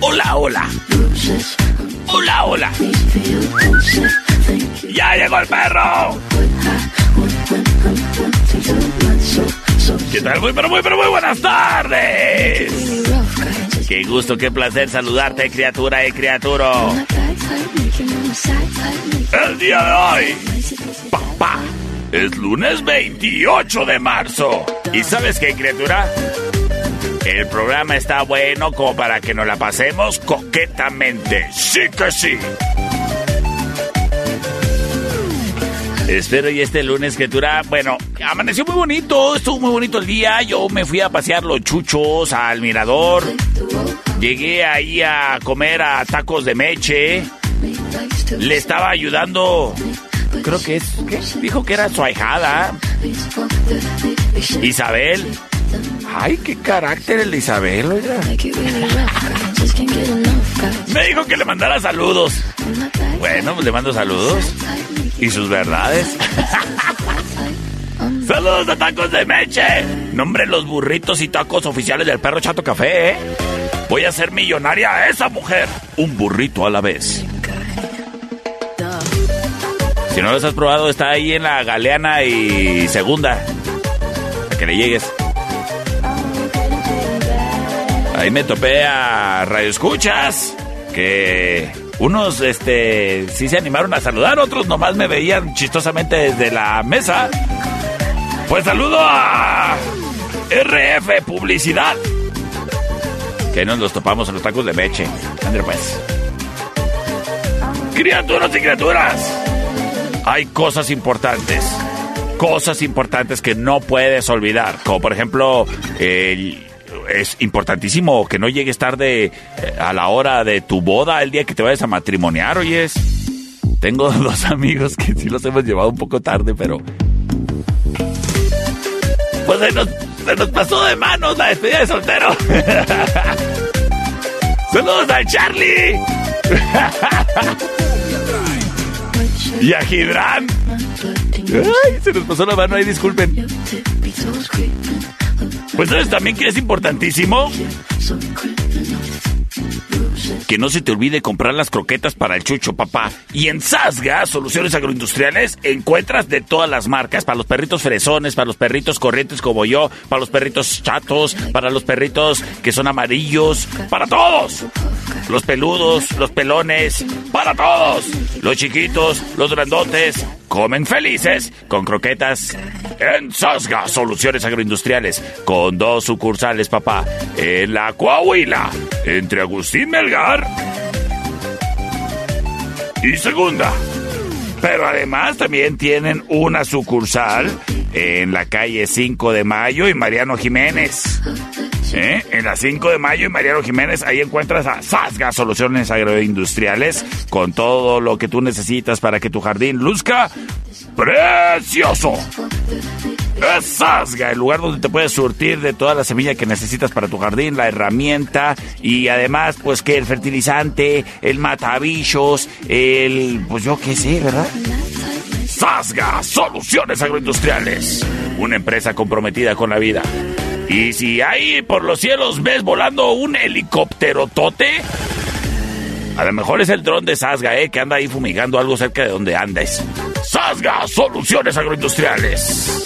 Hola, hola. Hola, hola. Ya llegó el perro. ¿Qué tal? Muy, pero muy, pero muy buenas tardes. Qué gusto, qué placer saludarte, criatura y criaturo. El día de hoy, papá, es lunes 28 de marzo. ¿Y sabes qué, criatura? El programa está bueno como para que nos la pasemos coquetamente. Sí que sí. Espero y este lunes, criatura, bueno, amaneció muy bonito, estuvo muy bonito el día. Yo me fui a pasear los chuchos al mirador. Llegué ahí a comer a tacos de meche. Le estaba ayudando, creo que es, ¿qué? Dijo que era su ahijada. Isabel. Ay, qué carácter el de Isabel, oiga. Me dijo que le mandara saludos. Bueno, pues le mando saludos. Y sus verdades. saludos a tacos de meche. Nombre los burritos y tacos oficiales del perro Chato Café, ¿eh? Voy a ser millonaria a esa mujer. Un burrito a la vez. Si no los has probado, está ahí en la Galeana y Segunda. Para que le llegues. Ahí me topé a Radio Escuchas, que unos este sí se animaron a saludar, otros nomás me veían chistosamente desde la mesa. Pues saludo a RF Publicidad. Que nos los topamos en los tacos de meche. André pues. Criaturas y criaturas. Hay cosas importantes. Cosas importantes que no puedes olvidar. Como por ejemplo, el es importantísimo que no llegues tarde eh, a la hora de tu boda, el día que te vayas a matrimoniar, oyes. Tengo dos amigos que sí los hemos llevado un poco tarde, pero... Pues se nos, pasó de manos la despedida de soltero. Saludos al Charlie. y a. Ay, se nos pasó la mano ahí, disculpen. Pues sabes también que es importantísimo que no se te olvide comprar las croquetas para el chucho, papá. Y en Sasga, Soluciones Agroindustriales, encuentras de todas las marcas, para los perritos fresones, para los perritos corrientes como yo, para los perritos chatos, para los perritos que son amarillos, para todos. Los peludos, los pelones, para todos. Los chiquitos, los grandotes, comen felices con croquetas en Sasga Soluciones Agroindustriales, con dos sucursales, papá, en la Coahuila, entre Agustín Melgar y Segunda. Pero además también tienen una sucursal en la calle 5 de Mayo y Mariano Jiménez. ¿Eh? En la 5 de Mayo y Mariano Jiménez, ahí encuentras a Sasga Soluciones Agroindustriales con todo lo que tú necesitas para que tu jardín luzca precioso. Es Sasga, el lugar donde te puedes surtir de toda la semilla que necesitas para tu jardín, la herramienta y además, pues que el fertilizante, el matabichos, el. pues yo qué sé, ¿verdad? Sasga, soluciones agroindustriales. Una empresa comprometida con la vida. Y si ahí por los cielos ves volando un helicóptero tote, a lo mejor es el dron de Sasga, ¿eh? Que anda ahí fumigando algo cerca de donde andes. Sasga, soluciones agroindustriales.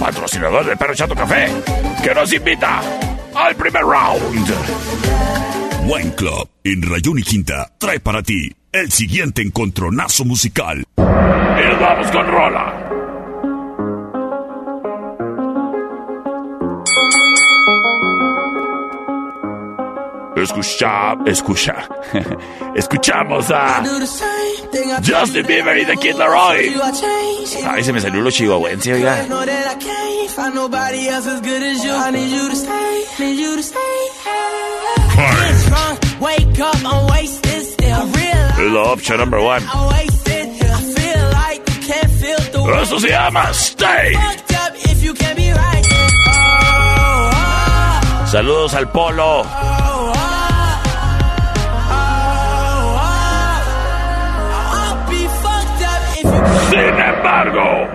Patrocinador del Perro Chato Café, que nos invita al primer round. Wine Club en Rayón y Quinta trae para ti el siguiente encontronazo musical. Y nos vamos con Rola. Escucha, escucha. Escuchamos a Justin Bieber y The Kid Laroi. Ay, se me salió lo chihuahuense, oiga. Es la opción number one. Eso se llama Stay. Saludos al Polo. Sin embargo,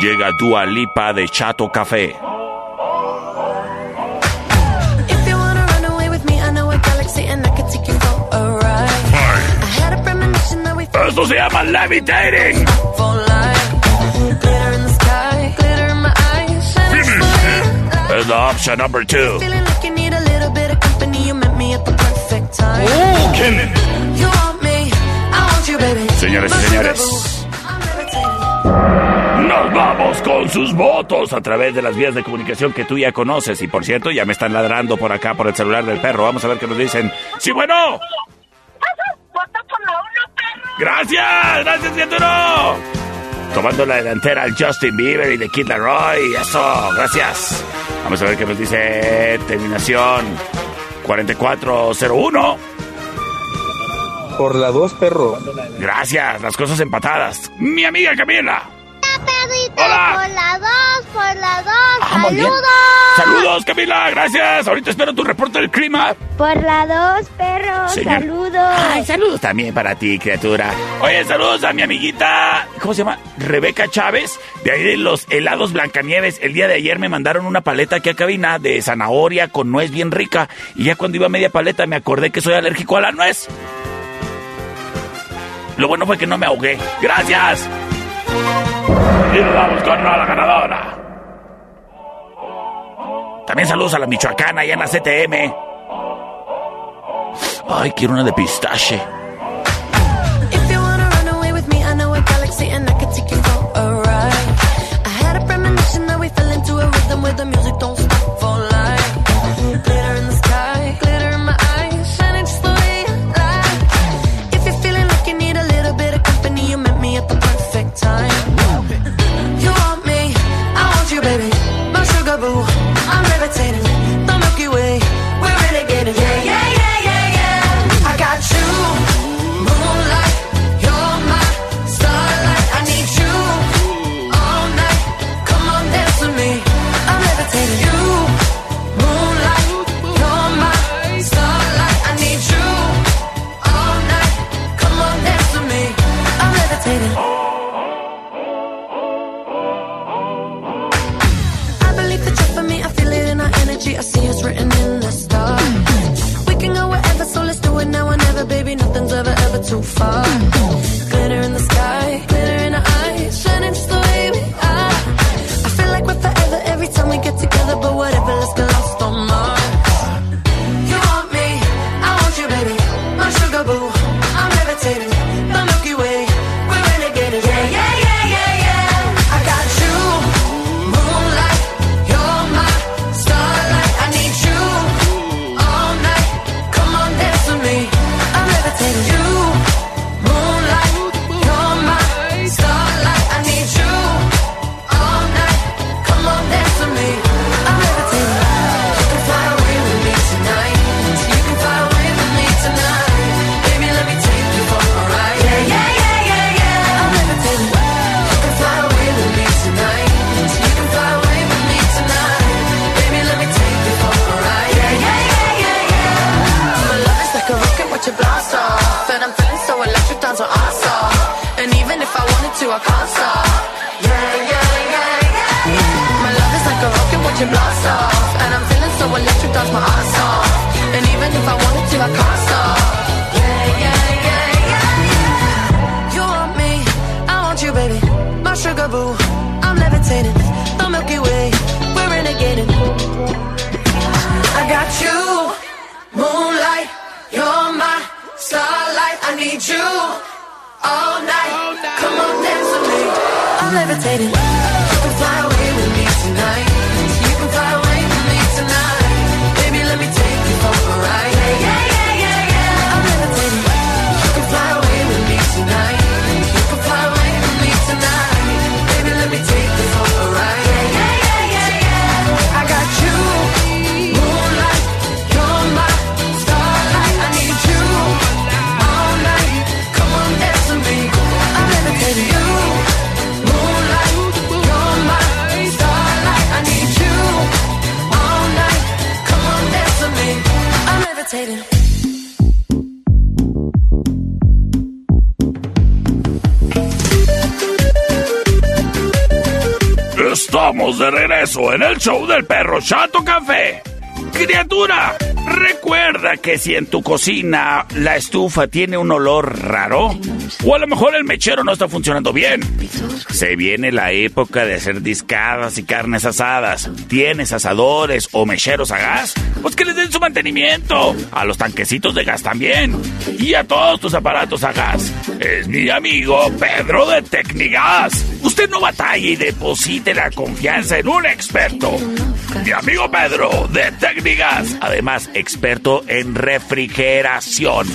llega Dua Lipa de Chato Café. Esto se llama levitating. Es la opción número 2 baby. Señores y señores. Nos vamos con sus votos a través de las vías de comunicación que tú ya conoces. Y por cierto, ya me están ladrando por acá por el celular del perro. Vamos a ver qué nos dicen. ¡Sí, bueno! Vota por la uno, perro. ¡Gracias! ¡Gracias, criatura! Tomando la delantera al Justin Bieber y de Kid Laroi. Eso, gracias. Vamos a ver qué nos dice terminación 4401. Por la dos, perro. Gracias, las cosas empatadas. Mi amiga Camila. Hola. por la dos, por la dos. Ah. ¡Saludos! Saludos, Camila, gracias. Ahorita espero tu reporte del clima. Por la dos, perro. Señor. Saludos. Ay, saludos también para ti, criatura. Oye, saludos a mi amiguita, ¿cómo se llama? Rebeca Chávez, de ahí de los helados Blancanieves. El día de ayer me mandaron una paleta aquí a cabina de zanahoria con nuez bien rica. Y ya cuando iba a media paleta me acordé que soy alérgico a la nuez. Lo bueno fue que no me ahogué. ¡Gracias! Y nos vamos con la ganadora. También saludos a la Michoacana y a la CTM. Ay, quiero una de pistache. so far. Show del perro Chato Café. Criatura, recuerda que si en tu cocina la estufa tiene un olor raro, o a lo mejor el mechero no está funcionando bien, se viene la época de hacer discadas y carnes asadas. ¿Tienes asadores o mecheros a gas? Pues que les den su mantenimiento. A los tanquecitos de gas también. Y a todos tus aparatos a gas. Es mi amigo Pedro de Tecnigas. Usted no batalla y deposite la confianza en un experto. Mi amigo Pedro de Tecnigas. Además, experto en refrigeración.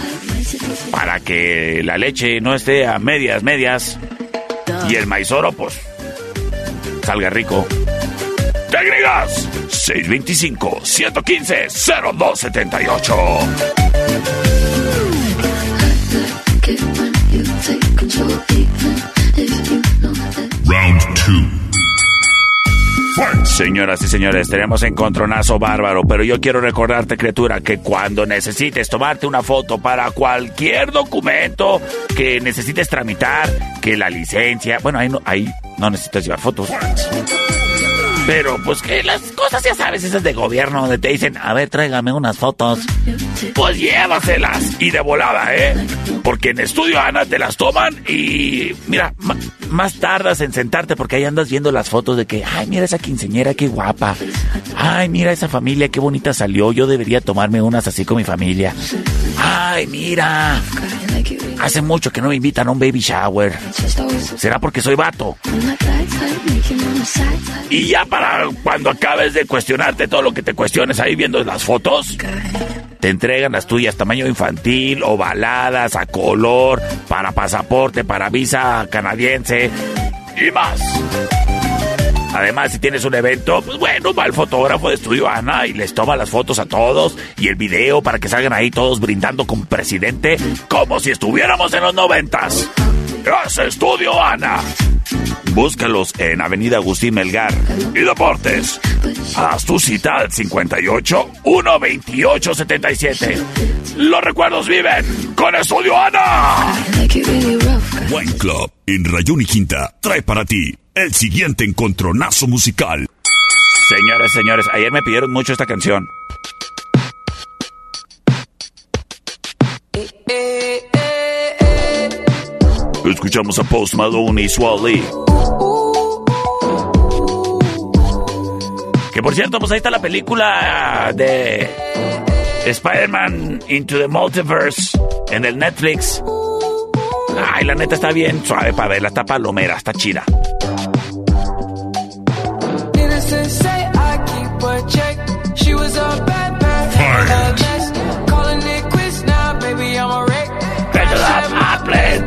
Para que la leche no esté a medias, medias. Y el maizoro, pues, salga rico. Técnicas 625-115-0278. Señoras y señores, tenemos encontronazo bárbaro, pero yo quiero recordarte, criatura, que cuando necesites tomarte una foto para cualquier documento que necesites tramitar, que la licencia, bueno, ahí no, ahí no necesitas llevar fotos. Pero pues que las cosas ya sabes, esas de gobierno, donde te dicen, a ver, tráigame unas fotos. Pues llévaselas y de volada, ¿eh? Porque en Estudio Ana te las toman y mira, más tardas en sentarte porque ahí andas viendo las fotos de que, ay, mira esa quinceñera, qué guapa. Ay, mira esa familia, qué bonita salió. Yo debería tomarme unas así con mi familia. Ay, mira. Hace mucho que no me invitan a un baby shower. ¿Será porque soy vato? Y ya para cuando acabes de cuestionarte todo lo que te cuestiones ahí viendo las fotos, te entregan las tuyas tamaño infantil, ovaladas, a color, para pasaporte, para visa canadiense y más. Además, si tienes un evento, pues bueno, va el fotógrafo de Estudio Ana y les toma las fotos a todos y el video para que salgan ahí todos brindando con presidente como si estuviéramos en los noventas. Es Estudio Ana. Búscalos en Avenida Agustín Melgar y Deportes. Haz tu cita al 58 128 77. Los recuerdos viven con Estudio Ana. Wine Club en Rayón y Quinta trae para ti el siguiente encontronazo musical. Señores, señores, ayer me pidieron mucho esta canción. Escuchamos a Post Malone y Swally. Que por cierto, pues ahí está la película de Spider-Man Into the Multiverse en el Netflix. Ay, la neta está bien suave para verla, está palomera, está chida.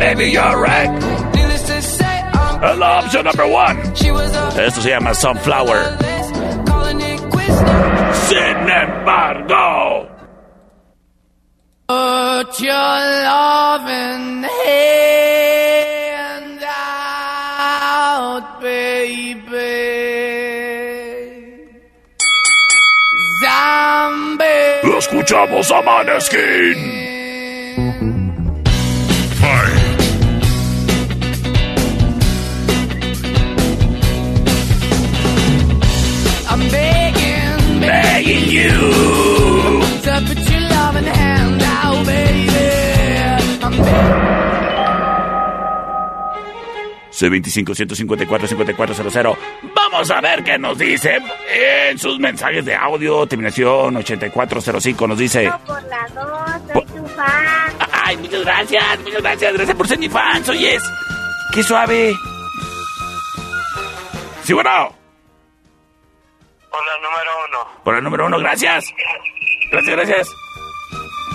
Baby, you're right. Needless to say, I'm Es la opción number one. She was a Esto se llama Sunflower. this. Calling it quits now. Sin embargo. Put your loving hand out, baby. Zombie. Escuchamos a Maneskin. Better put your love in the hand now, baby. I'm C25-154-5400. Vamos a ver qué nos dice en sus mensajes de audio. Terminación 8405 nos dice... Por la dos, soy tu fan. Ay, muchas gracias, muchas gracias. Gracias por ser mi fan. Oyes, qué suave. Sí, bueno. Hola, número uno. Por el número uno, gracias. Gracias, gracias.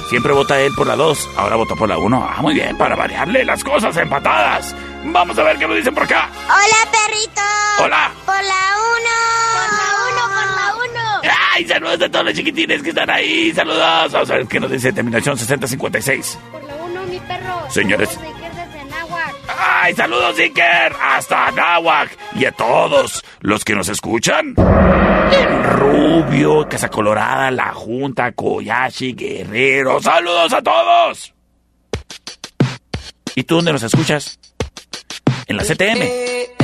Siempre vota él por la 2, ahora votó por la 1. Ah, muy bien, para variarle las cosas empatadas. Vamos a ver qué nos dicen por acá. Hola, perrito. Hola. Por la uno. Por la uno, por la uno. ¡Ay, saludos a todos los chiquitines que están ahí! ¡Saludos! Vamos a ver qué nos dice terminación 6056. Por la uno, mi perro. Señores. Saludos de Iker desde Náhuac. ¡Ay, saludos, Iker! ¡Hasta Nahuac! Y a todos los que nos escuchan. En Rubio, Casa Colorada, La Junta, Koyashi, Guerrero. ¡Saludos a todos! ¿Y tú dónde nos escuchas? En la CTM.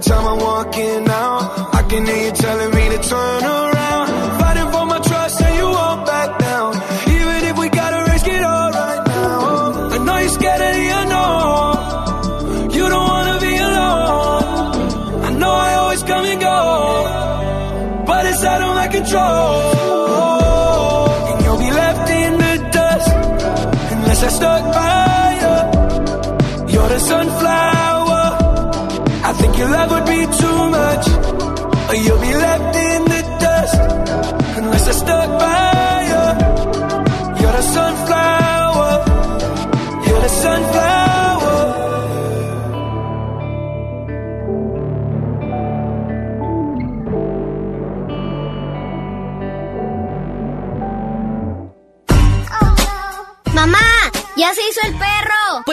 Time I'm walking out, I can hear you telling me to turn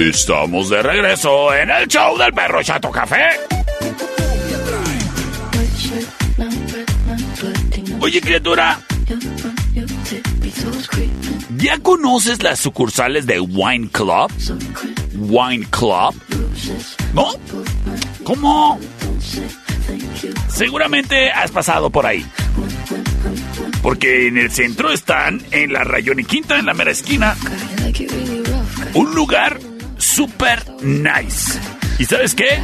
Estamos de regreso en el show del perro Chato Café. Oye, criatura, ¿ya conoces las sucursales de Wine Club? Wine Club. ¿No? ¿Cómo? Seguramente has pasado por ahí. Porque en el centro están, en la Rayón y Quinta, en la mera esquina, un lugar super nice. ¿Y sabes qué?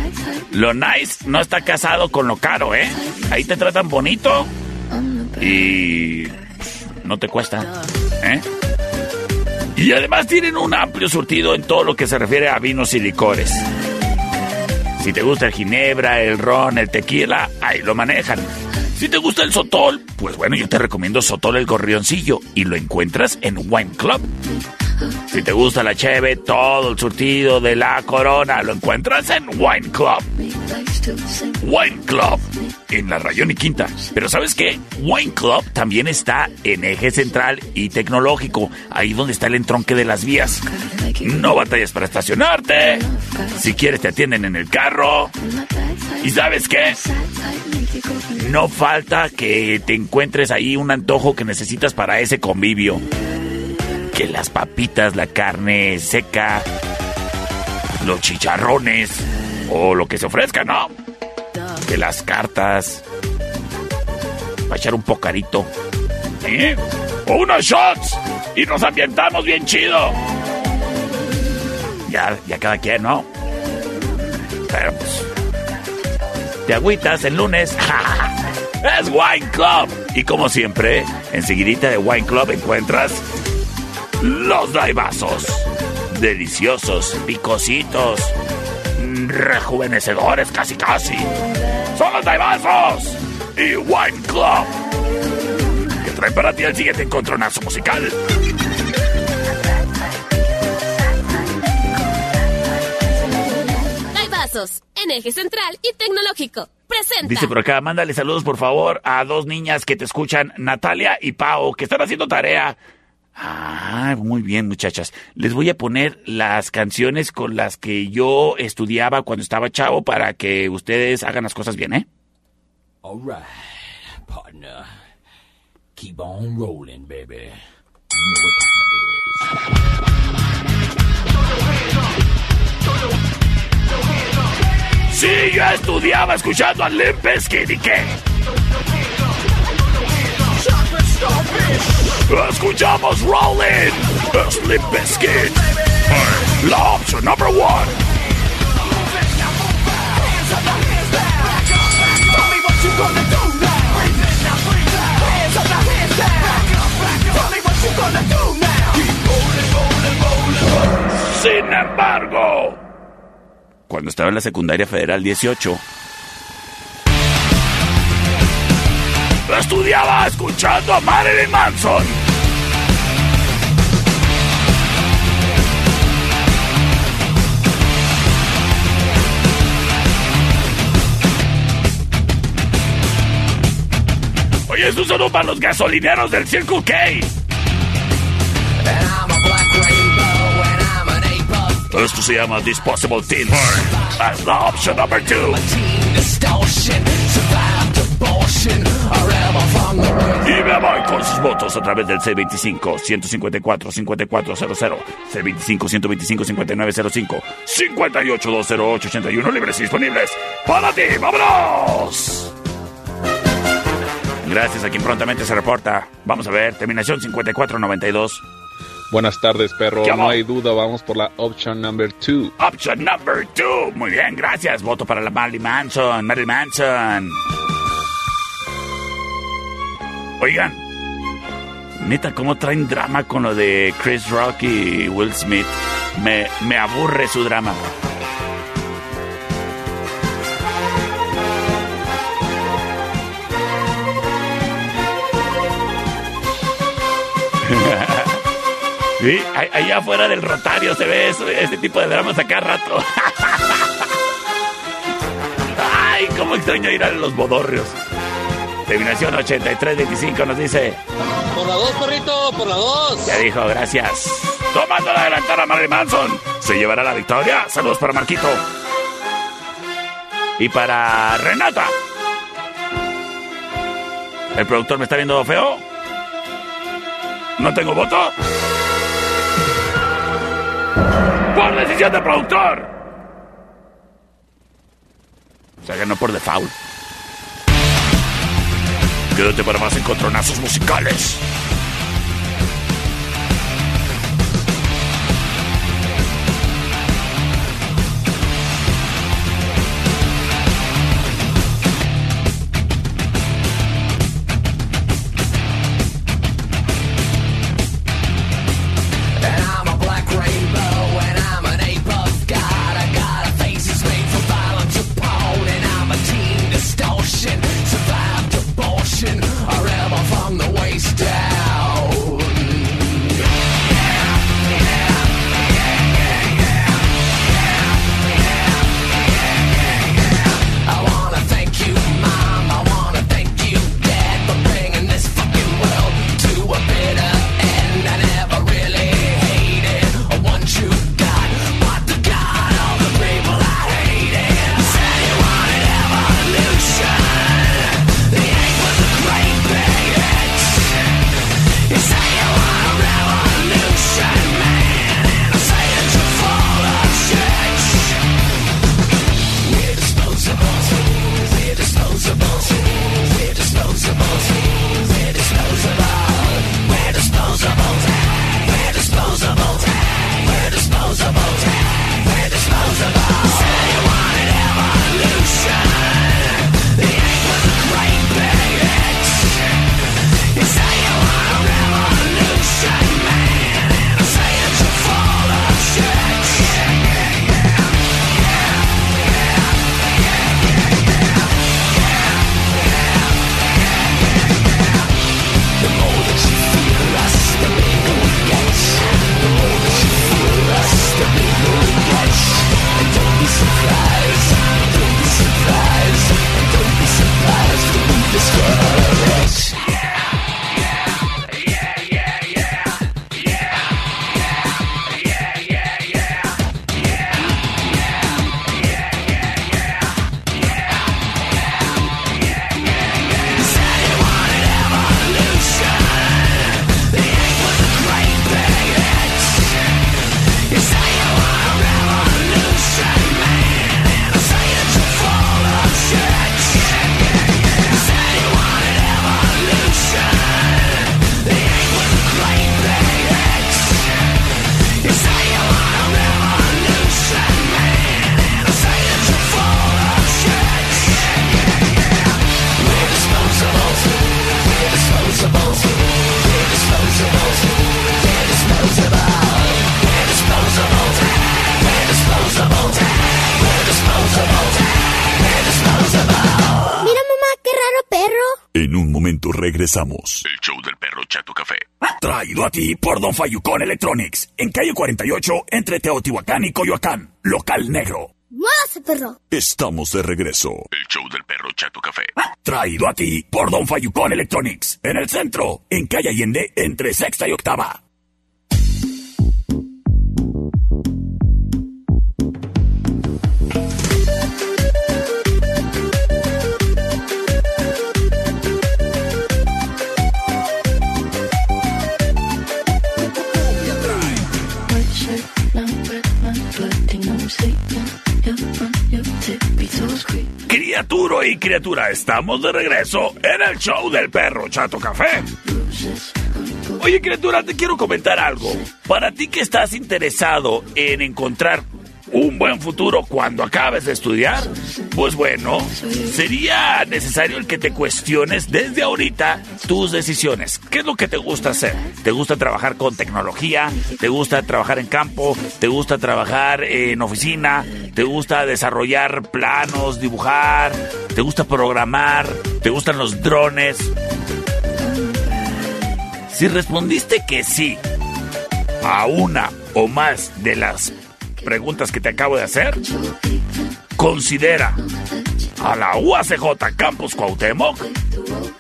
Lo nice no está casado con lo caro, ¿eh? Ahí te tratan bonito y no te cuesta, ¿eh? Y además tienen un amplio surtido en todo lo que se refiere a vinos y licores. Si te gusta el ginebra, el ron, el tequila, ahí lo manejan. Si te gusta el sotol, pues bueno, yo te recomiendo Sotol el Gorrioncillo y lo encuentras en Wine Club. Si te gusta la cheve, todo el surtido de la corona lo encuentras en Wine Club. Wine Club en la Rayón y Quinta. Pero ¿sabes qué? Wine Club también está en eje central y tecnológico, ahí donde está el entronque de las vías. No batallas para estacionarte. Si quieres te atienden en el carro. ¿Y sabes qué? No falta que te encuentres ahí un antojo que necesitas para ese convivio. Que las papitas, la carne seca, los chicharrones o lo que se ofrezca, ¿no? Que las cartas. Para echar un pocarito. ¿Eh? O unos shots. Y nos ambientamos bien chido. Ya, ya cada quien, ¿no? Pero pues. Te agüitas el lunes. es Wine Club. Y como siempre, enseguidita de Wine Club encuentras los daibazos. Deliciosos, picositos, rejuvenecedores casi casi. Son los daibazos y Wine Club. Que trae para ti el siguiente encontronazo musical. Daibazos, en eje central y tecnológico. Presenta. Dice por acá, mándale saludos por favor a dos niñas que te escuchan, Natalia y Pau, que están haciendo tarea. Ah, muy bien, muchachas. Les voy a poner las canciones con las que yo estudiaba cuando estaba chavo para que ustedes hagan las cosas bien, ¿eh? All right, partner. Keep on rolling, baby. Sí, yo estudiaba escuchando a Limp Bizkit y qué. Escuchamos Rolling. Es Limp Bizkit. La opción number one. Sin embargo, cuando estaba en la secundaria federal 18, estudiaba escuchando a Marilyn Manson. Oye, es un saludo para los gasolineros del Circle K. Esto se llama Disposable Teens. As la option number two. Y me voy con sus votos a través del C25-154-5400, C25-125-5905, 58-208-81 libres y disponibles para ti. ¡Vámonos! Gracias a quien prontamente se reporta. Vamos a ver, terminación 5492. Buenas tardes, perro. ¿Qué No hay duda, vamos por la option number two. Option number two. Muy bien, gracias. Voto para la Marilyn Manson. Marilyn Manson. Oigan, neta, ¿cómo traen drama con lo de Chris Rock y Will Smith? Me, me aburre su drama. Sí, allá afuera del rotario se ve eso- tipo de dramas acá rato. Ay, cómo extraño ir a los bodorrios. Terminación 8325 nos dice. Por la dos, perrito, por la dos. Ya dijo, gracias. Tomando la delantera Marilyn Manson. ¿Se llevará la victoria? Saludos para Marquito. Y para Renata. ¿El productor me está viendo feo? ¿No tengo voto? ¡Por decisión del productor! O sea, ganó por default. Quédate para más encontronazos musicales. Regresamos. El show del perro Chato Café. Traído a ti por Don Fayucón Electronics, en calle 48, entre Teotihuacán y Coyoacán, local negro. ¡Muévase, perro! Estamos de regreso. El show del perro Chato Café. Traído a ti por Don Fayucón Electronics, en el centro, en calle Allende, entre sexta y octava. Criatura y criatura, estamos de regreso en el show del perro Chato Café. Oye, criatura, te quiero comentar algo. Para ti que estás interesado en encontrar un buen futuro cuando acabes de estudiar, pues bueno, sería necesario el que te cuestiones desde ahorita tus decisiones. ¿Qué es lo que te gusta hacer? ¿Te gusta trabajar con tecnología? ¿Te gusta trabajar en campo? ¿Te gusta trabajar en oficina? ¿Te gusta desarrollar planos, dibujar? ¿Te gusta programar? ¿Te gustan los drones? Si respondiste que sí a una o más de las preguntas que te acabo de hacer, considera a la UACJ Campus Cuauhtémoc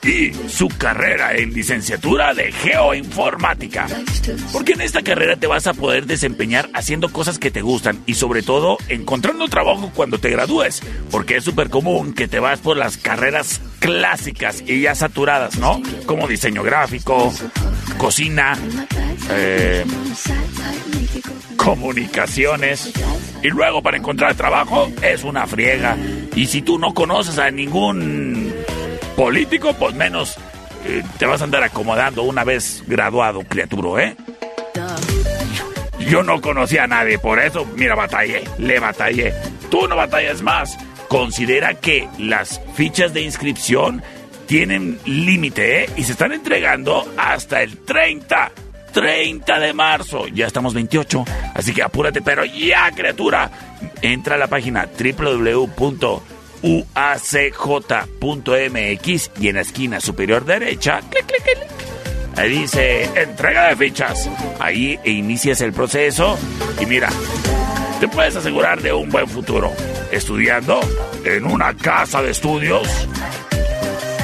y su carrera en licenciatura de geoinformática. Porque en esta carrera te vas a poder desempeñar haciendo cosas que te gustan y sobre todo encontrando trabajo cuando te gradúes. Porque es súper común que te vas por las carreras clásicas y ya saturadas, ¿no? Como diseño gráfico, cocina, eh, comunicaciones. Y luego para encontrar trabajo es una friega. Y si tú no conoces a ningún político, pues menos eh, te vas a andar acomodando una vez graduado, criatura, ¿eh? Yo no conocía a nadie, por eso, mira, batallé, le batallé. Tú no batallas más. Considera que las fichas de inscripción tienen límite, ¿eh? Y se están entregando hasta el 30. 30 de marzo. Ya estamos 28. Así que apúrate, pero ya, criatura. Entra a la página www.uacj.mx y en la esquina superior derecha, clic, clic, clic. Ahí dice entrega de fichas. Ahí inicias el proceso y mira, te puedes asegurar de un buen futuro estudiando en una casa de estudios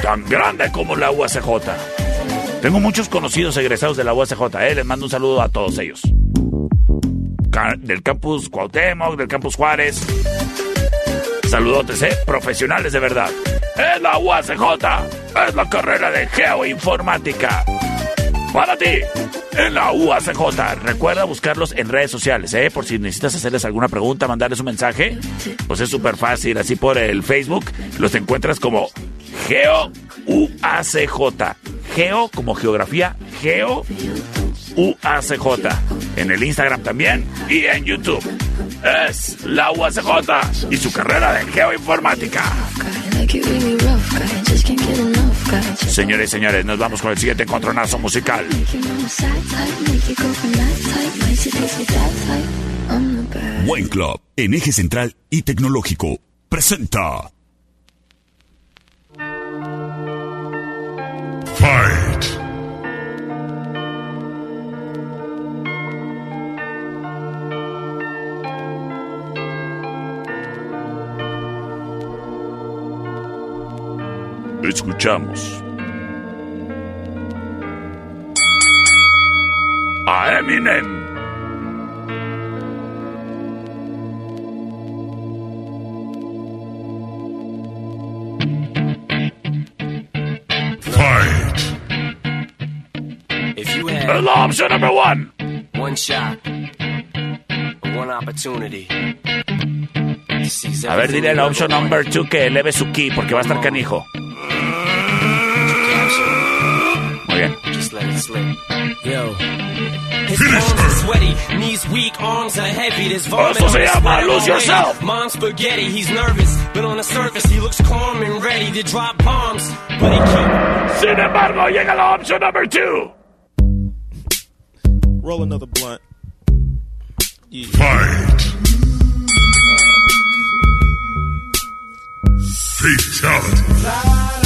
tan grande como la UACJ. Tengo muchos conocidos egresados de la UACJ, eh, les mando un saludo a todos ellos. Del campus Cuauhtémoc, del campus Juárez. Saludotes, eh, profesionales de verdad. Es la UACJ, es la carrera de geoinformática. Para ti, en la UACJ. Recuerda buscarlos en redes sociales, ¿eh? Por si necesitas hacerles alguna pregunta, mandarles un mensaje. Pues es súper fácil. Así por el Facebook los encuentras como Geo UACJ. Geo como geografía, Geo UACJ. En el Instagram también y en YouTube. Es la UACJ y su carrera de geoinformática. Señores y señores, nos vamos con el siguiente encontronazo musical. Wine Club, en eje central y tecnológico, presenta. Escuchamos a Eminem. Fight. If you had la opción número one. one shot, one opportunity. A ver, dile la wanted, number two que eleve su ki porque va a estar canijo. Bien. Just let. Yo. His palms are sweaty, knees weak, arms are heavy. There's vomit Eso on se his llama sweater lose yourself. Mom's spaghetti, he's nervous, but on the surface he looks calm and ready to drop bombs. But he keep Sin embargo, llega la opción number two. Roll another blunt. Yeah. Fight. Fatality.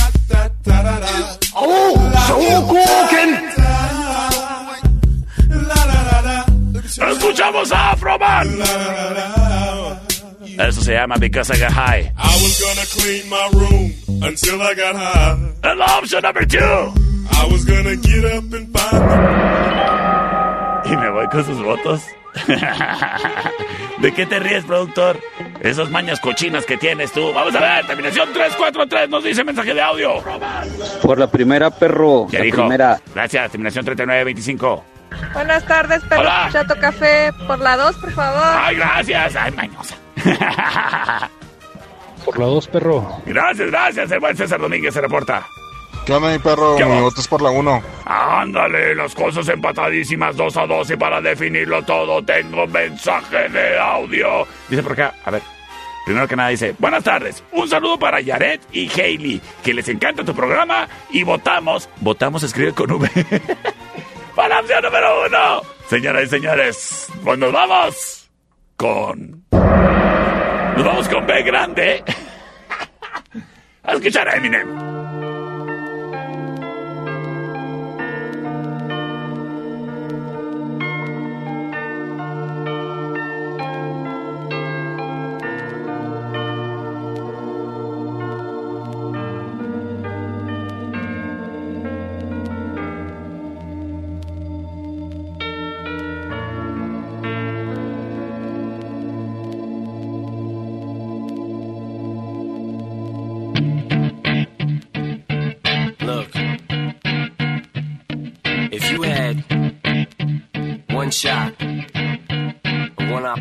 Escuchamos a Afroman. Eso se llama Because I Got High. I was gonna clean my room until I got high. And option number two. I was gonna get up and find Y me voy con sus votos. ¿De qué te ríes, productor? Esas mañas cochinas que tienes tú. Vamos a ver, terminación 343 nos dice mensaje de audio. Por la primera, perro. Ya la dijo. primera. Gracias, terminación 3925. Buenas tardes, perro Hola. Chato Café. Por la 2, por favor. Ay, gracias. Ay, mañosa. Por la dos, perro. Gracias, gracias. El buen César Domínguez se reporta. ¿Qué onda, mi perro? ¿Qué Mi va? voto es por la 1. Ándale, las cosas empatadísimas 2 a 2 y para definirlo todo tengo mensaje de audio. Dice por acá, a ver. Primero que nada dice, buenas tardes, un saludo para Yaret y Hailey, que les encanta tu programa y votamos, votamos escribe con V. para opción número uno. Señoras y señores, pues nos vamos con... Nos vamos con B grande. a escuchar a Eminem.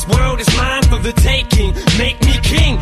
This world is mine for the taking. Make me king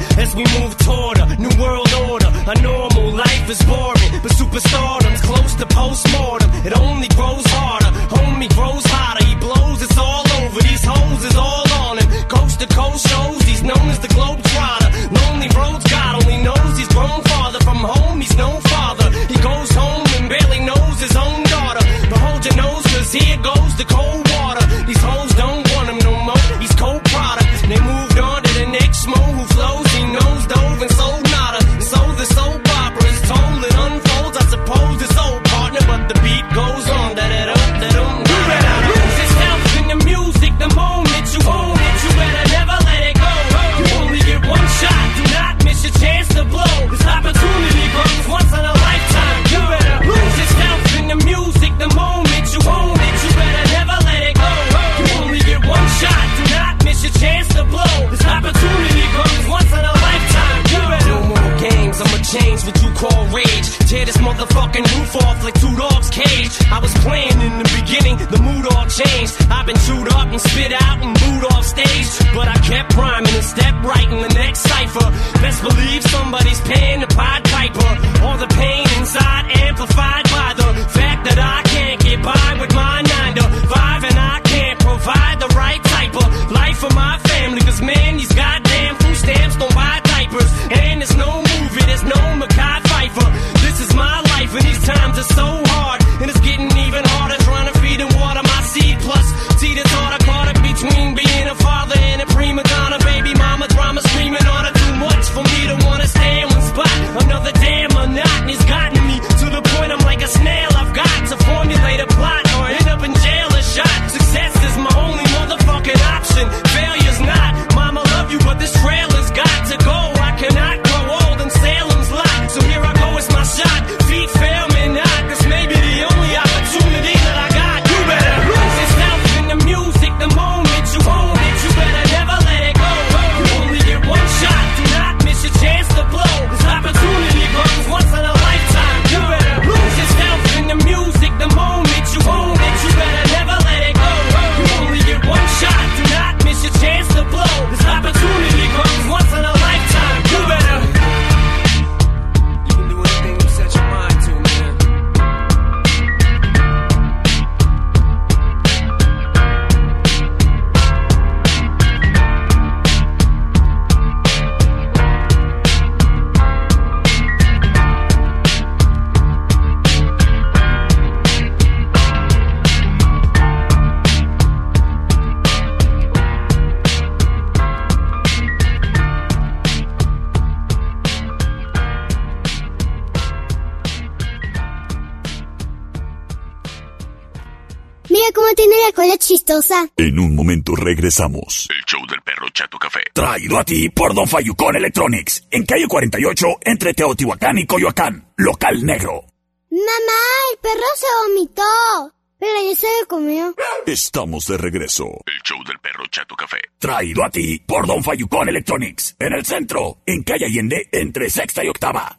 chistosa. En un momento regresamos. El show del perro Chato Café. Traído a ti por Don Fayucón Electronics. En calle 48, entre Teotihuacán y Coyoacán. Local negro. Mamá, el perro se vomitó. Pero ya se lo comió. Estamos de regreso. El show del perro Chato Café. Traído a ti por Don Fayucón Electronics. En el centro, en calle Allende, entre sexta y octava.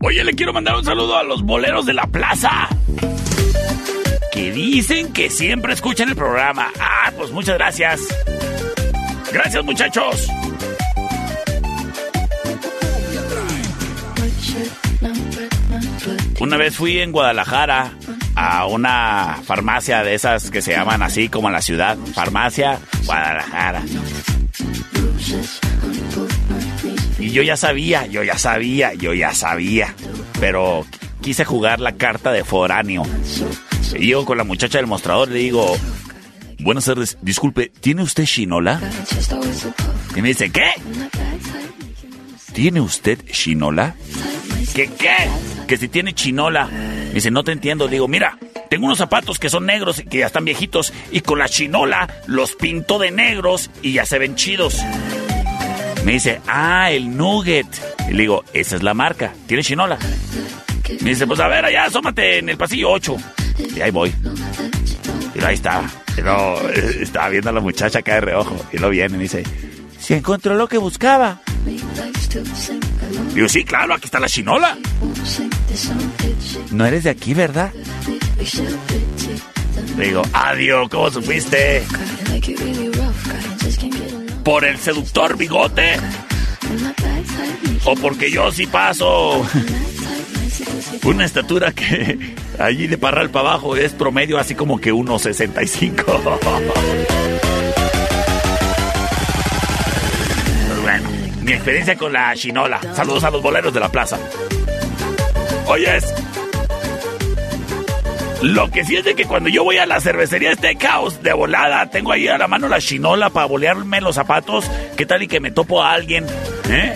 Oye, le quiero mandar un saludo a los boleros de la plaza. Que dicen que siempre escuchan el programa. Ah, pues muchas gracias. Gracias, muchachos. Una vez fui en Guadalajara a una farmacia de esas que se llaman así como en la ciudad. Farmacia Guadalajara. Y yo ya sabía, yo ya sabía, yo ya sabía. Pero quise jugar la carta de foráneo. Y yo con la muchacha del mostrador le digo, buenas tardes, disculpe, ¿tiene usted chinola? Y me dice, ¿qué? ¿Tiene usted chinola? ¿Qué qué? Que si tiene chinola. Me dice, no te entiendo. Digo, mira, tengo unos zapatos que son negros y que ya están viejitos. Y con la chinola los pinto de negros y ya se ven chidos. Me dice, ah, el Nugget. Y le digo, esa es la marca. ¿Tiene chinola? Me dice, pues a ver, allá, asómate en el pasillo 8. Y ahí voy. Y ahí está. Pero eh, estaba viendo a la muchacha acá de reojo. Y lo viene y me dice, ¿se encontró lo que buscaba? Digo, sí, claro, aquí está la chinola. No eres de aquí, ¿verdad? Le digo, adiós, ¿cómo supiste? ¿Por el seductor bigote? ¿O porque yo sí paso? Una estatura que allí de parral para abajo es promedio así como que 1.65. Pues bueno, mi experiencia con la chinola. Saludos a los boleros de la plaza. Oyes. Lo que sí es de que cuando yo voy a la cervecería Steakhouse de volada, tengo ahí a la mano la chinola para bolearme los zapatos. ¿Qué tal y que me topo a alguien? ¿Eh?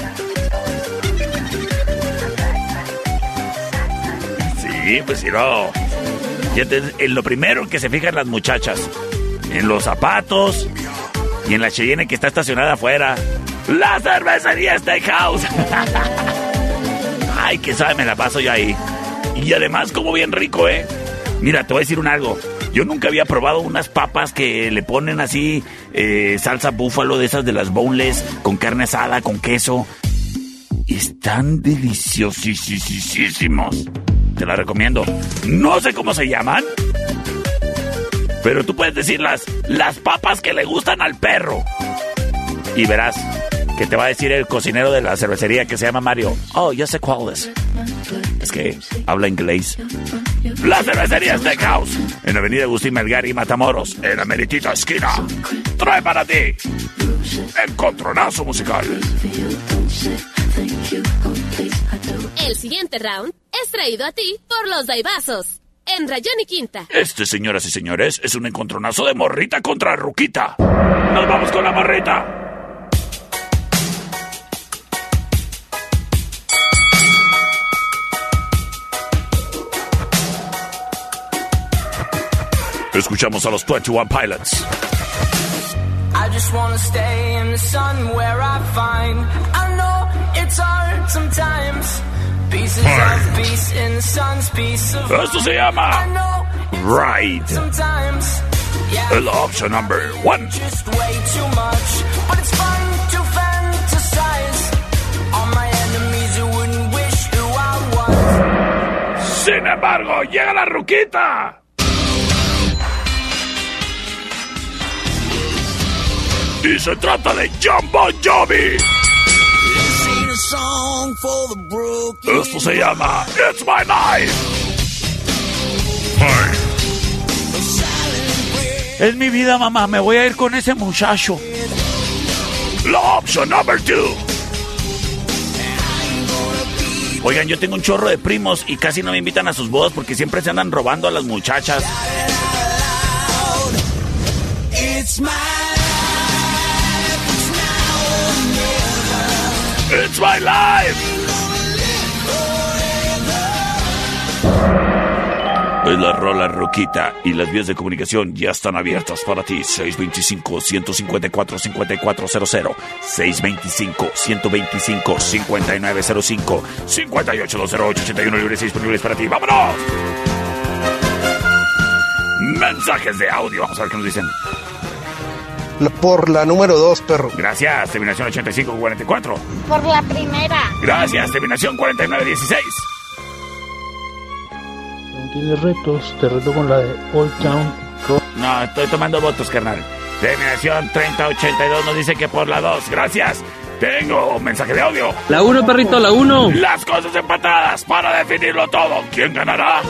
Sí, pues si no. En lo primero que se fijan las muchachas. En los zapatos y en la Cheyenne que está estacionada afuera. ¡La cervecería Steakhouse! Ay, que sabe, me la paso yo ahí. Y además, como bien rico, ¿eh? Mira, te voy a decir un algo. Yo nunca había probado unas papas que le ponen así eh, salsa búfalo de esas de las boneless, con carne asada, con queso. Están deliciosísimos. Te la recomiendo. No sé cómo se llaman. Pero tú puedes decir las, papas que le gustan al perro. Y verás que te va a decir el cocinero de la cervecería que se llama Mario. Oh, ya sé cuál es. Es que habla inglés. La cervecería Steakhouse. En Avenida Agustín Melgar y Matamoros. En la meritita esquina. Trae para ti. Encontronazo musical. El siguiente round es traído a ti por los Daibazos. En Rayón y Quinta. Este, señoras y señores, es un encontronazo de morrita contra ruquita. Nos vamos con la morrita. Escuchamos a los 21 Pilots. I just just wanna stay in the sun where I find. I know it's hard sometimes. Pieces of peace in the sun's piece of Esto se llama. Yeah. El option number one. Sin embargo, llega la ruquita. Y se trata de Bon Jovi. Esto se llama It's My Life. Es mi vida, mamá. Me voy a ir con ese muchacho. La option number two. Oigan, yo tengo un chorro de primos y casi no me invitan a sus bodas porque siempre se andan robando a las muchachas. It's my It's my life. Es la rola roquita y las vías de comunicación ya están abiertas para ti. 625-154-5400, 625-125-5905, 58-208-81 libres disponibles para ti. ¡Vámonos! Mensajes de audio. Vamos a ver qué nos dicen. Por la número 2, perro. Gracias, terminación 8544. Por la primera. Gracias, terminación 4916. No tienes retos, te reto con la de Old Town. No, estoy tomando votos, carnal. Terminación 3082 nos dice que por la 2. Gracias. Tengo un mensaje de audio. La 1, perrito, la 1. Las cosas empatadas para definirlo todo. ¿Quién ganará?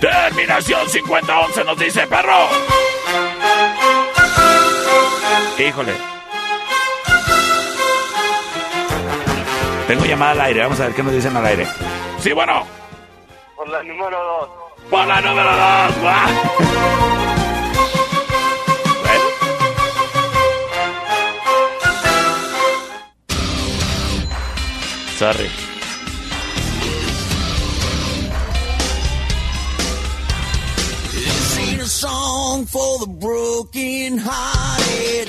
Terminación 5011 nos dice perro. Híjole. Tengo llamada al aire. Vamos a ver qué nos dicen al aire. Sí, bueno. Por la número dos. Por la número 2. Sorry. This ain't a song for the broken hearted.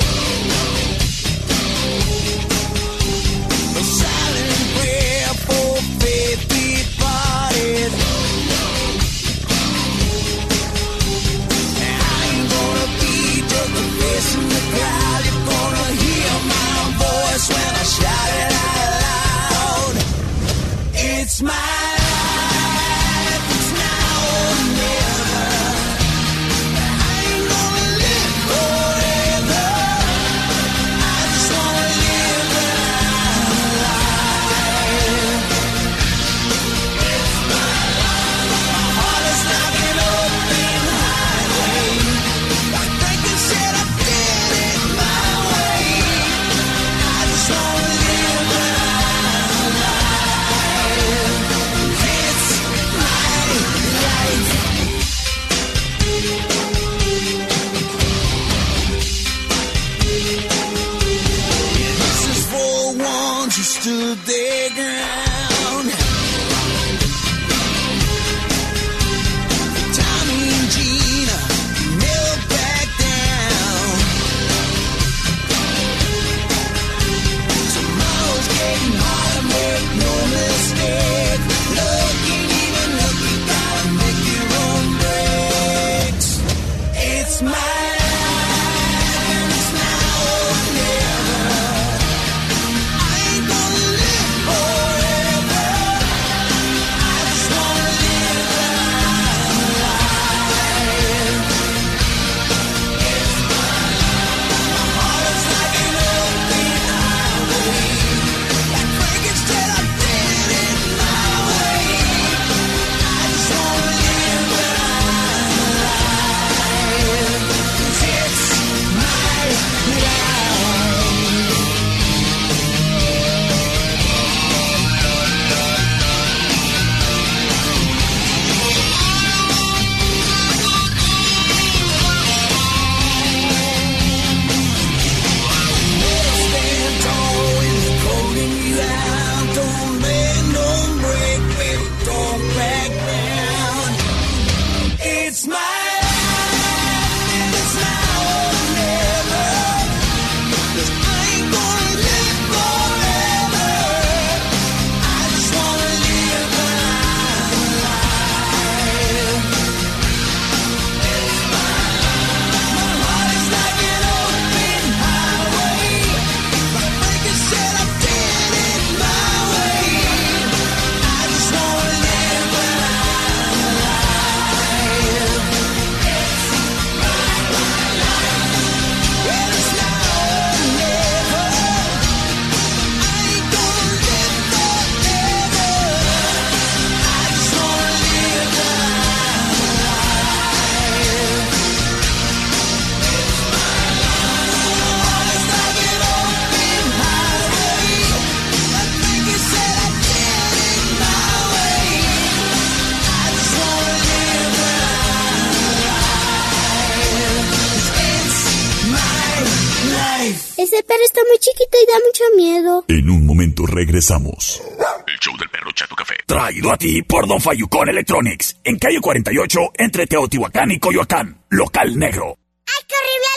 En un momento regresamos. El show del perro Chato Café. Traído a ti por Don Fayucón Electronics. En calle 48, entre Teotihuacán y Coyoacán. Local negro. ¡Ay, qué horrible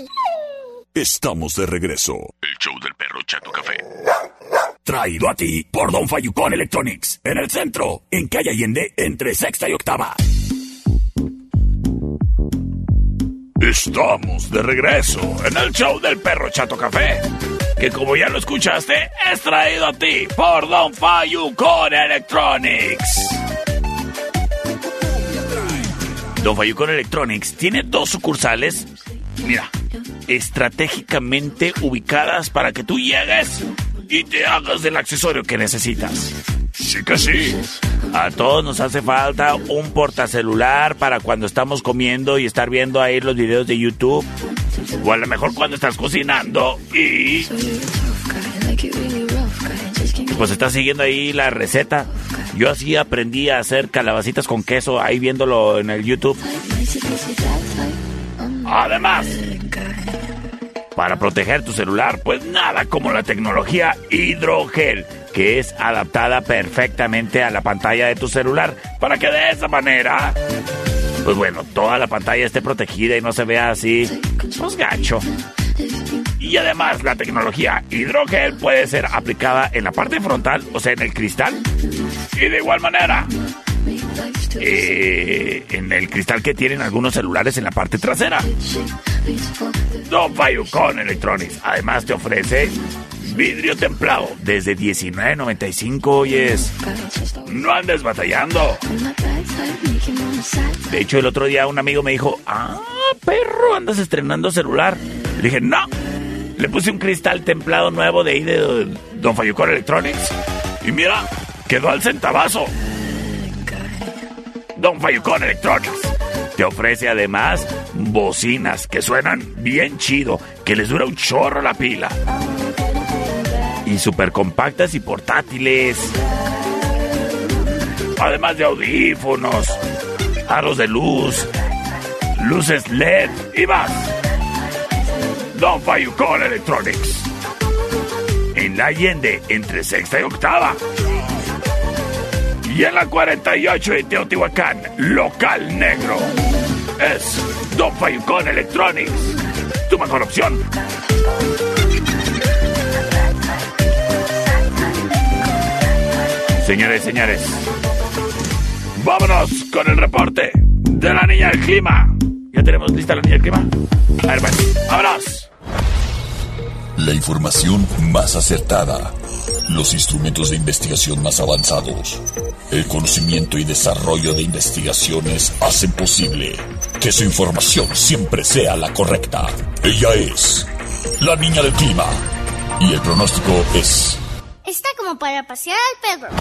animal! Estamos de regreso. El show del perro Chato Café. Traído a ti por Don Fayucón Electronics. En el centro, en calle Allende, entre sexta y octava. Estamos de regreso en el show del perro Chato Café. Que como ya lo escuchaste, es traído a ti por Don Fayucón Electronics. Don Fayucón Electronics tiene dos sucursales, mira, estratégicamente ubicadas para que tú llegues y te hagas del accesorio que necesitas. Sí que sí. A todos nos hace falta un portacelular para cuando estamos comiendo y estar viendo ahí los videos de YouTube. O a lo mejor cuando estás cocinando y... Pues estás siguiendo ahí la receta. Yo así aprendí a hacer calabacitas con queso ahí viéndolo en el YouTube. Además, para proteger tu celular, pues nada como la tecnología hidrogel, que es adaptada perfectamente a la pantalla de tu celular, para que de esa manera, pues bueno, toda la pantalla esté protegida y no se vea así, pues gacho. Y además la tecnología hidrogel puede ser aplicada en la parte frontal, o sea, en el cristal. Y de igual manera, eh, en el cristal que tienen algunos celulares en la parte trasera. Don Fayucon Electronics además te ofrece vidrio templado desde $19.95 oyes. No andes batallando. De hecho, el otro día un amigo me dijo, ah, perro, andas estrenando celular. Le dije, no. Le puse un cristal templado nuevo de ahí de Don Fayucon Electronics. Y mira, quedó al centavazo. Don Fayucon Electronics te ofrece además bocinas que suenan bien chido, que les dura un chorro la pila. Y super compactas y portátiles. Además de audífonos, aros de luz, luces LED y más. Don Fayucon Electronics. En la Allende, entre sexta y octava. Y en la 48 de Teotihuacán, local negro. Es Don Fayucon Electronics. Tu mejor opción. Señores, señores. Vámonos con el reporte de la niña del clima. ¿Ya tenemos lista la niña del clima? A ver, pues, vámonos. La información más acertada. Los instrumentos de investigación más avanzados. El conocimiento y desarrollo de investigaciones hacen posible que su información siempre sea la correcta. Ella es la niña del clima. Y el pronóstico es... Está como para pasear al perro.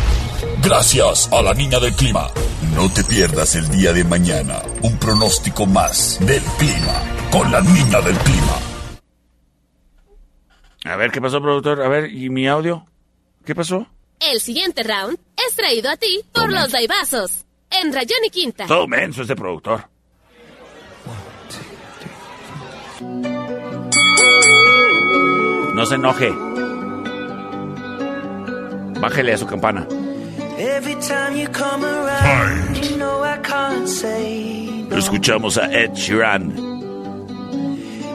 Gracias a la niña del clima. No te pierdas el día de mañana un pronóstico más del clima con la niña del clima. A ver, ¿qué pasó, productor? A ver, ¿y mi audio? ¿Qué pasó? El siguiente round es traído a ti por los Daibazos. En Rayón y Quinta. Todo menso este productor. No se enoje. Bájele a su campana. Every time you come around, you know I can't say no. Escuchamos a Ed Sheeran.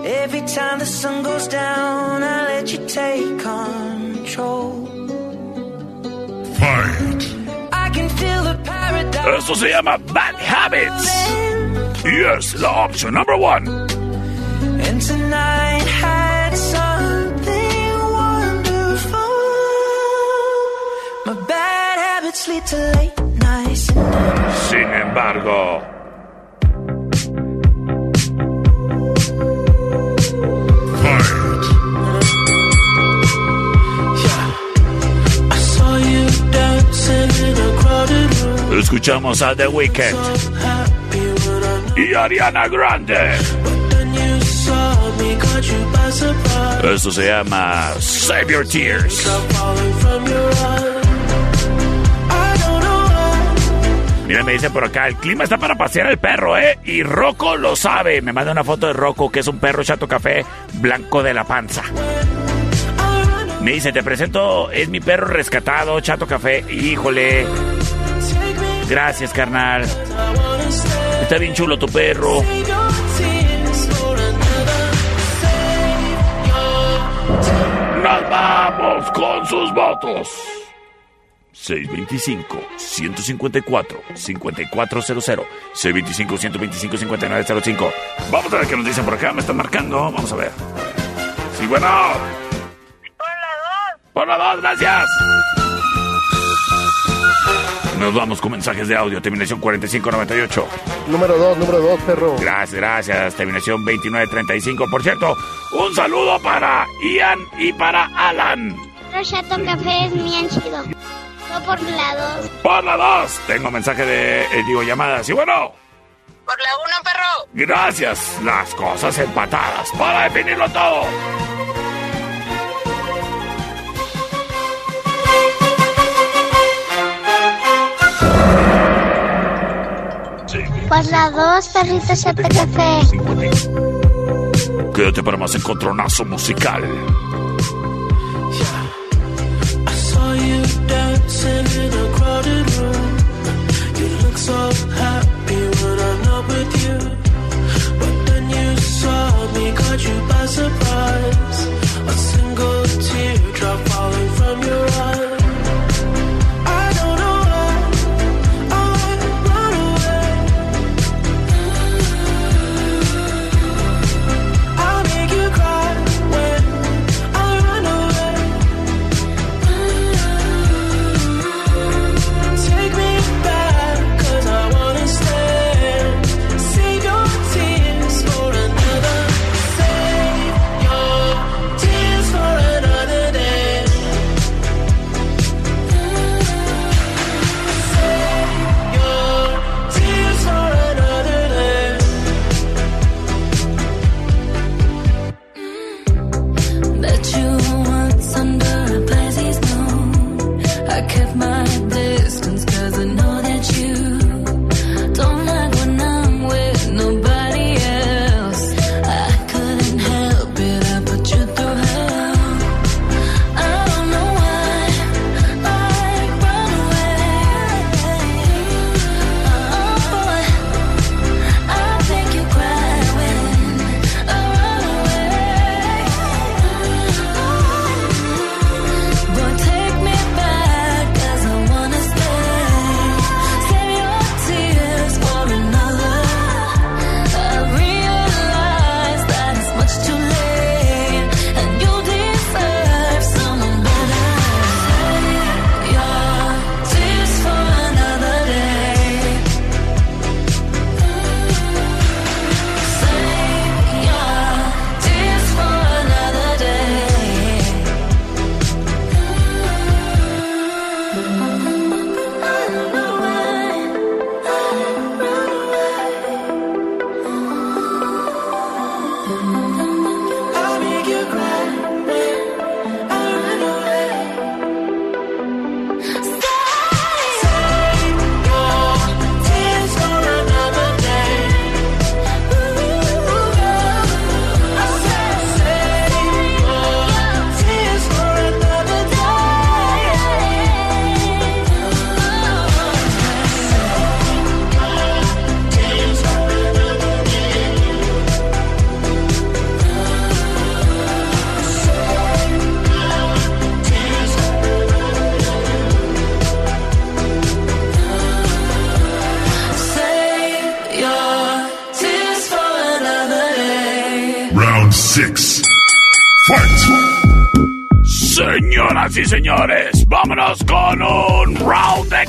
Every time the sun goes down, I let you take control. I can feel the paradise. Esto se llama Bad Habits. Yes, la opción number one. And tonight escuchamos a The Weeknd y Ariana Grande. Esto se llama Save Your Tears. Mira, me dice por acá, el clima está para pasear el perro, ¿eh? Y Rocco lo sabe. Me manda una foto de Rocco, que es un perro chato café blanco de la panza. Me dice, te presento, es mi perro rescatado, chato café. Híjole. Gracias, carnal. Está bien chulo tu perro. Nos vamos con sus votos. 625-154-5400. 625-125-5905. Vamos a ver qué nos dicen por acá. Me están marcando. Vamos a ver. Sí, bueno. Por la dos, gracias. Nos vamos con mensajes de audio. Terminación 4598. Número 2, número 2, perro. Gracias, gracias. Terminación 2935. Por cierto, un saludo para Ian y para Alan. Pero Chato Café es bien chido. No por la 2. Por la 2. Tengo mensaje de, eh, digo, llamadas. Y bueno, Por la uno, perro. gracias. Las cosas empatadas para definirlo todo. Por la 2, perrito Café. Quédate para más encontronazo musical. I saw you dancing in a crowded room. You look so happy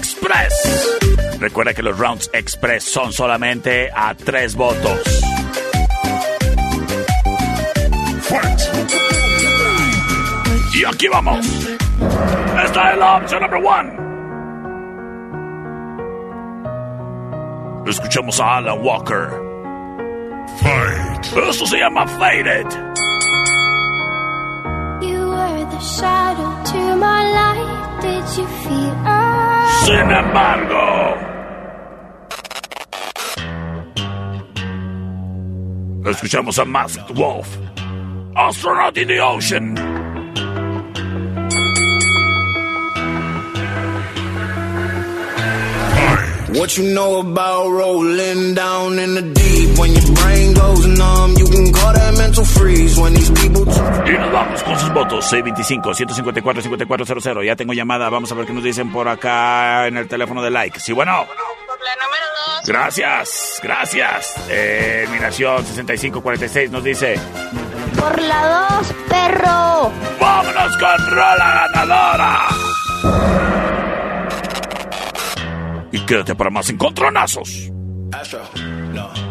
Express. Recuerda que los Rounds Express son solamente a tres votos. Y aquí vamos. Esta es la opción number one. Escuchamos a Alan Walker. Fight. Esto se llama Faded. You were the shadow to my light. Did you feel? Sin embargo. Escuchamos a Masked Wolf, Astronaut in the Ocean. What you know about rolling down in the deep? When your brain goes numb, you can call that mental freeze. When these people. Y nos vamos con sus votos. 625-154-5400. Ya tengo llamada. Vamos a ver qué nos dicen por acá en el teléfono de like. Sí, bueno. Gracias, gracias. Terminación 6546 nos dice. Por la 2, perro. ¡Vámonos con Rola Ganadora! Y quédate para más encontronazos. Astro, no.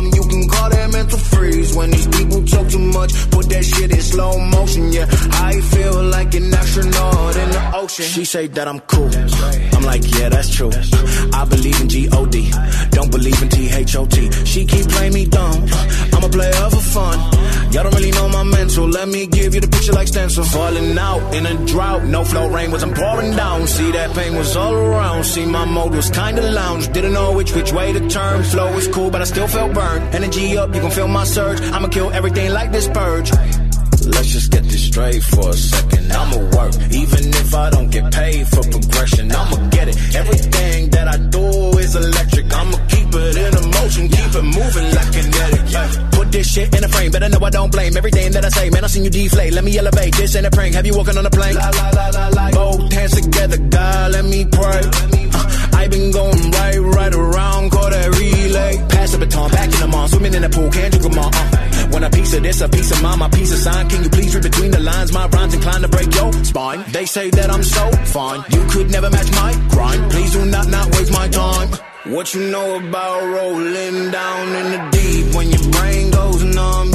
numb, you can call that mental freeze. When these people talk too much, put that shit in slow motion. Yeah, I feel like an astronaut in the ocean. She say that I'm cool. I'm like, yeah, that's true. I believe in G-O-D. Don't believe in T-H-O-T. She keep playing me dumb. I'm a player for fun. Y'all don't really know my mental. Let me give you the picture like stencil. Falling out in a drought. No flow rain wasn't pouring down. See that pain was all around. See my mode was kinda lounge. Didn't know which which way to turn. Flow was cool, but I still felt burned. Energy up, you can feel my surge. I'ma kill everything like this purge. Let's just get this straight for a second. I'ma work, even if I don't get paid for progression. I'ma get it. Everything don't blame everything that I say. Man, I seen you deflate. Let me elevate. This ain't a prank. Have you walking on a plane? La, la, la, la, la. Both hands together, God, let me pray. Uh, I been going right, right around, call that relay. Pass the baton, back in the mall, swimming in the pool, can't drink them all. Uh. Want a piece of this, a piece of mine, my piece of sign. Can you please read between the lines? My rhymes inclined to break your spine. They say that I'm so fine, you could never match my grind. Please do not not waste my time. What you know about rolling down in the deep? When your brain goes numb,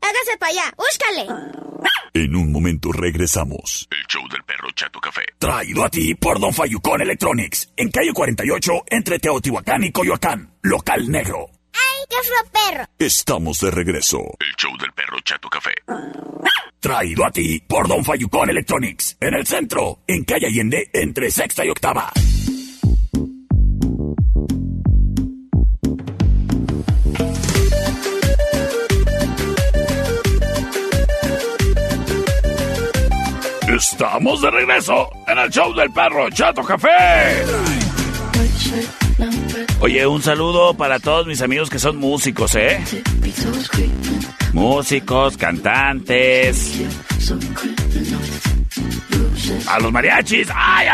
Hágase para allá, búscale. En un momento regresamos. El show del perro Chato Café. Traído a ti por Don Fayucón Electronics. En calle 48, entre Teotihuacán y Coyoacán. Local negro. ¡Ay, qué fue perro! Estamos de regreso. El show del perro Chato Café. Traído a ti por Don Fayucón Electronics. En el centro, en calle Allende, entre sexta y octava. Estamos de regreso en el show del perro Chato Café. Oye, un saludo para todos mis amigos que son músicos, ¿eh? Músicos, cantantes. A los mariachis. ¡Ay!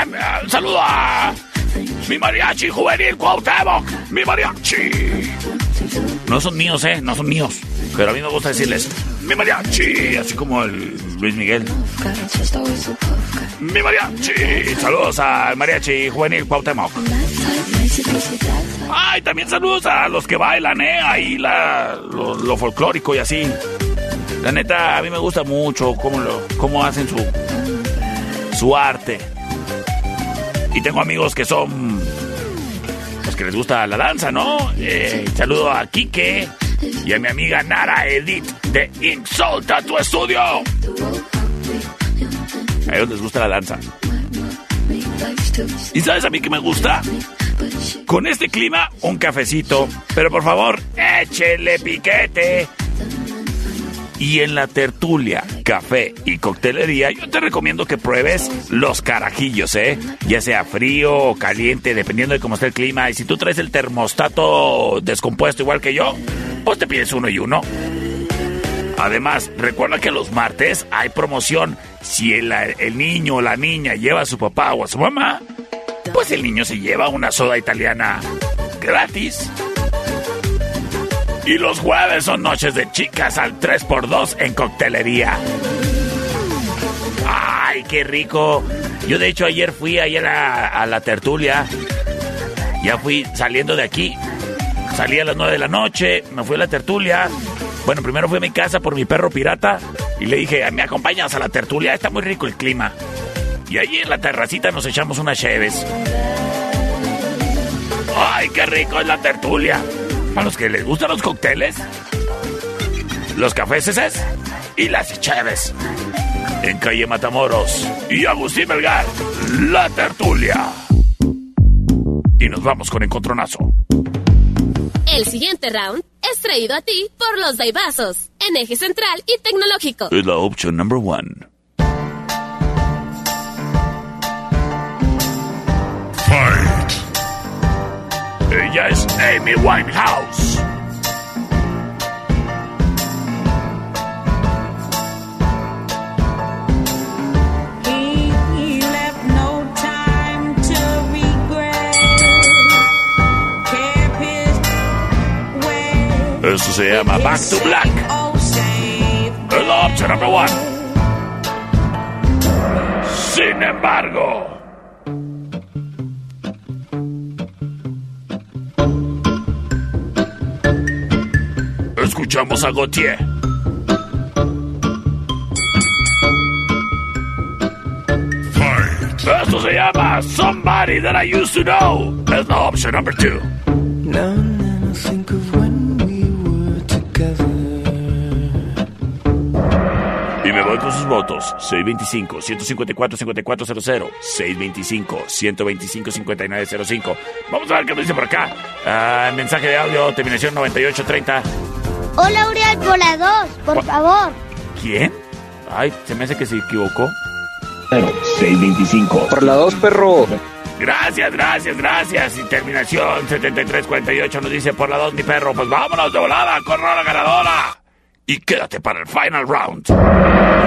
Un saludo a mi mariachi juvenil Cuauhtémoc. Mi mariachi. No son míos, ¿eh? No son míos. Pero a mí me gusta decirles mi mariachi, así como el Luis Miguel. Mi mariachi. Saludos al mariachi juvenil Cuauhtémoc. Ay, también saludos a los que bailan, ¿eh? Ahí la, lo, folclórico y así. La neta, a mí me gusta mucho cómo, lo, cómo hacen su, su arte. Y tengo amigos que son... Pues que les gusta la danza, ¿no? Eh, saludo a Quique y a mi amiga Nara Edith de Insulta tu estudio. A ellos les gusta la danza. ¿Y sabes a mí que me gusta? Con este clima, un cafecito. Pero por favor, échele piquete. Y en la tertulia, café y coctelería, yo te recomiendo que pruebes los carajillos, ¿eh? Ya sea frío o caliente, dependiendo de cómo esté el clima. Y si tú traes el termostato descompuesto igual que yo, pues te pides uno y uno. Además, recuerda que los martes hay promoción. Si el, niño o la niña lleva a su papá o a su mamá, pues el niño se lleva una soda italiana gratis. Y los jueves son noches de chicas al 3x2 en coctelería. ¡Ay, qué rico! Yo de hecho ayer fui ayer a la tertulia. Ya fui saliendo de aquí. Salí a las 9 de la noche, me fui a la tertulia. Bueno, primero fui a mi casa por mi perro pirata y le dije, ¿me acompañas a la tertulia? Está muy rico el clima. Y allí en la terracita nos echamos unas cheves. ¡Ay, qué rico es la tertulia! Para los que les gustan los cócteles, los cafés y las cheves. En calle Matamoros y Agustín Melgar, la tertulia. Y nos vamos con encontronazo. El siguiente round es traído a ti por los Daibazos, en eje central y tecnológico. Es la opción number one. Fight. Ella es Amy Winehouse. Eso se llama Back to Black. Save Es la opción number one. Sin embargo. Escuchamos a Gautier. Esto se llama Somebody That I Used to Know. Es la opción number two. Now and then I think of Y me voy con sus votos. 625-154-5400. 625-125-5905. Vamos a ver qué me dice por acá. Ah, mensaje de audio, terminación 9830. Hola, Uriel, por la dos, por favor. ¿Quién? Ay, se me hace que se equivocó. 625. Por la 2, perro. Gracias, gracias, gracias. Y terminación 7348 nos dice por la 2, mi perro. Pues vámonos de volada, corre la ganadora. Y quédate para el final round.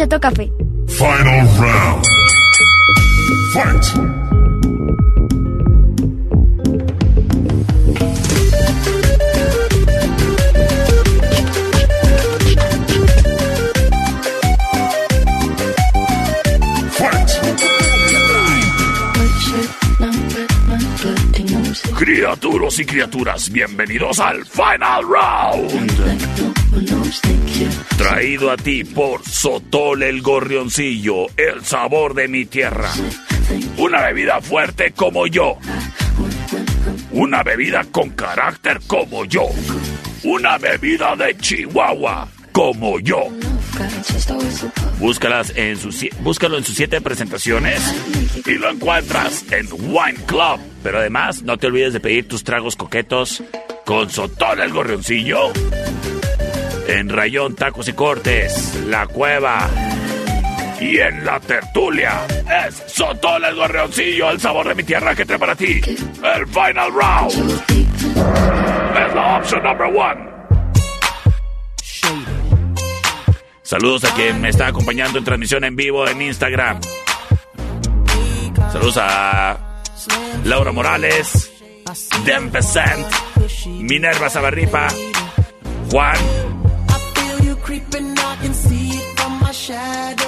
Chato Café. Final round. Fight. Criaturas y criaturas, bienvenidos al Final Round. Traído a ti por Sotol el Gorrioncillo, el sabor de mi tierra. Una bebida fuerte como yo. Una bebida con carácter como yo. Una bebida de Chihuahua como yo. Búscalas en sus, búscalo en sus siete presentaciones y lo encuentras en Wine Club. Pero además, no te olvides de pedir tus tragos coquetos con Sotol el Gorrioncillo. En Rayón Tacos y Cortes, La Cueva. Y en La Tertulia es Sotol el Gorrioncillo, el sabor de mi tierra que trae para ti. El Final Round. Es la opción number one. Saludos a quien me está acompañando en transmisión en vivo en Instagram. Saludos a Laura Morales, Dempesant, Minerva Sabarripa, Juan,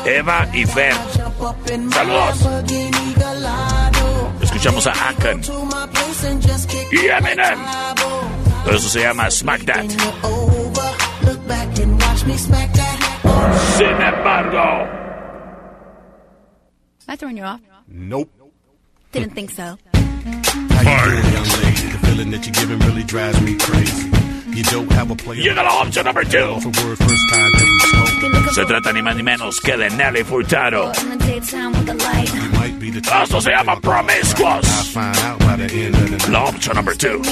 Eva y Fer. Saludos. Escuchamos a Akon y Eminem. Todo eso se llama Smack That. Sin embargo, I throwing you off? Nope. Didn't think so. How you doing, young lady? The feeling that you're giving really drives me crazy. You don't have a play. llega la opción number two. For word first time that we spoke. Se trata ni más ni menos que de Nelly Furtado. Esto se llama Promiscuous. La opción number two.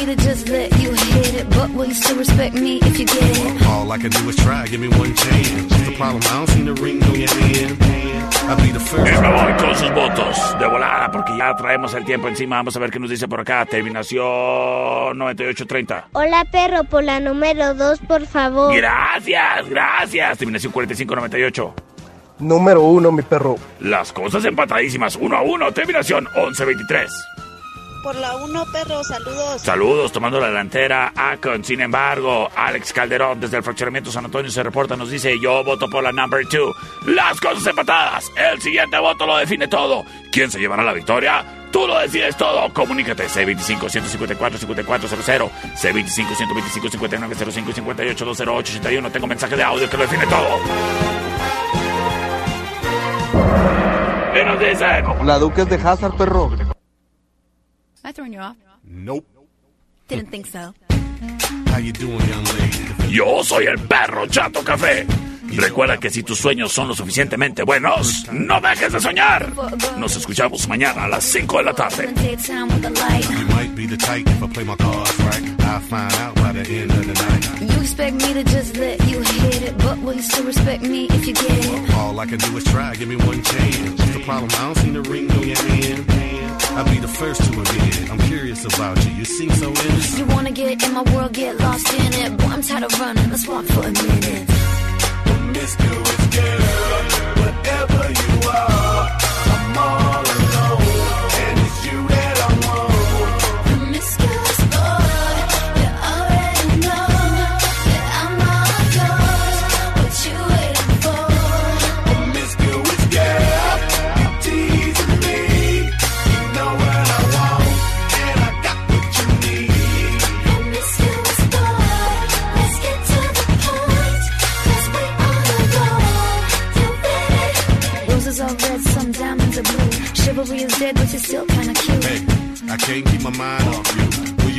Y me voy con sus votos de volada porque ya traemos el tiempo encima. Vamos a ver qué nos dice por acá. Terminación 9830. Hola perro, por la número 2, por favor. Gracias, gracias. Terminación 4598. Número uno, mi perro. Las cosas empatadísimas. 1 a 1. Terminación 1123. Por la 1, perro, saludos. Saludos, tomando la delantera. Akon, sin embargo, Alex Calderón desde el fraccionamiento San Antonio se reporta, nos dice, yo voto por la number 2. Las cosas empatadas. El siguiente voto lo define todo. ¿Quién se llevará la victoria? Tú lo decides todo. Comunícate C25-154-5400, C25-125-5905 y 58-208-81. Tengo mensaje de audio que lo define todo. ¿Qué nos dicen? La Duques de Hazard, perro. I throwing you off? Nope. Didn't think so. How you doing, young lady? Yo soy el perro Chato Café. Recuerda que si tus sueños son lo suficientemente buenos, no dejes de soñar. Nos escuchamos mañana a las 5 de la tarde. You might be the type if I play my cards right. I'll find out by the end of the night. You expect me to just let you hit it, but will you still respect me if you get it? All I can do is try, give me one chance. The problem? I don't see the ring on your hand. I'll be the first to admit it. I'm curious about you. You seem so innocent. You wanna get in my world, get lost in it. Boy, I'm tired of running. Let's walk for a minute. Promiscuous girl, whatever you are, Chivalry is dead, but you're still kinda cute. Hey, I can't keep my mind off you.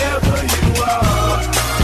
are, I'm all alone. And it's you that